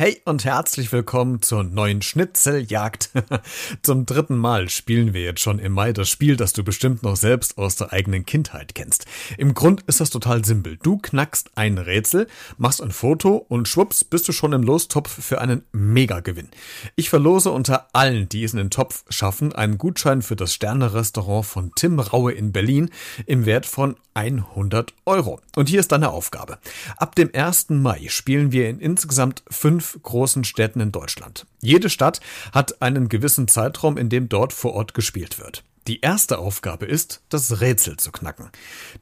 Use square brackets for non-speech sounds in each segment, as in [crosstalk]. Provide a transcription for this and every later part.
Hey und herzlich willkommen zur neuen Schnitzeljagd. [laughs] Zum dritten Mal spielen wir jetzt schon im Mai das Spiel, das du bestimmt noch selbst aus der eigenen Kindheit kennst. Im Grund ist das total simpel. Du knackst ein Rätsel, machst ein Foto und schwupps bist du schon im Lostopf für einen Mega-Gewinn. Ich verlose unter allen, die es in den Topf schaffen, einen Gutschein für das Sterne-Restaurant von Tim Raue in Berlin im Wert von 100 Euro. Und hier ist deine Aufgabe. Ab dem 1. Mai spielen wir in insgesamt fünf großen Städten in Deutschland. Jede Stadt hat einen gewissen Zeitraum, in dem dort vor Ort gespielt wird. Die erste Aufgabe ist, das Rätsel zu knacken.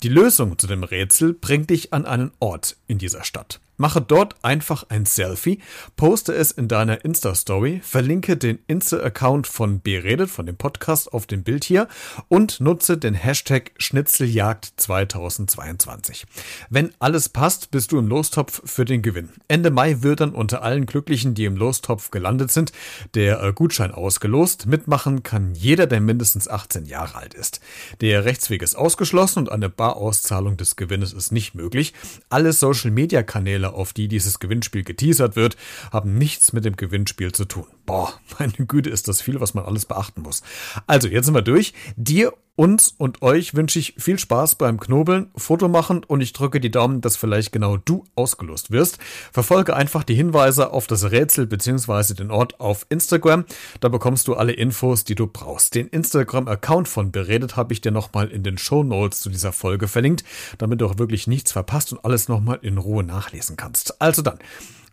Die Lösung zu dem Rätsel bringt dich an einen Ort in dieser Stadt. Mache dort einfach ein Selfie, poste es in deiner Insta-Story, verlinke den Insta-Account von Beredet, von dem Podcast auf dem Bild hier und nutze den Hashtag Schnitzeljagd 2022. Wenn alles passt, bist du im Lostopf für den Gewinn. Ende Mai wird dann unter allen Glücklichen, die im Lostopf gelandet sind, der äh, Gutschein ausgelost. Mitmachen kann jeder, der mindestens 18 Jahre alt ist. Der Rechtsweg ist ausgeschlossen und eine Barauszahlung des Gewinnes ist nicht möglich. Alle Social-Media-Kanäle Kanäle, auf die dieses Gewinnspiel geteasert wird, haben nichts mit dem Gewinnspiel zu tun. Boah, [laughs] meine Güte, ist das viel, was man alles beachten muss. Also, jetzt sind wir durch. Dir uns und euch wünsche ich viel Spaß beim Knobeln, Foto machen und ich drücke die Daumen, dass vielleicht genau du ausgelost wirst. Verfolge einfach die Hinweise auf das Rätsel bzw. den Ort auf Instagram. Da bekommst du alle Infos, die du brauchst. Den Instagram-Account von Beredet habe ich dir nochmal in den Show Notes zu dieser Folge verlinkt, damit du auch wirklich nichts verpasst und alles nochmal in Ruhe nachlesen kannst. Also dann,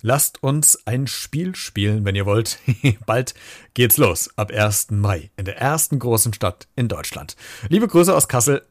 Lasst uns ein Spiel spielen, wenn ihr wollt. [laughs] Bald geht's los, ab 1. Mai, in der ersten großen Stadt in Deutschland. Liebe Grüße aus Kassel.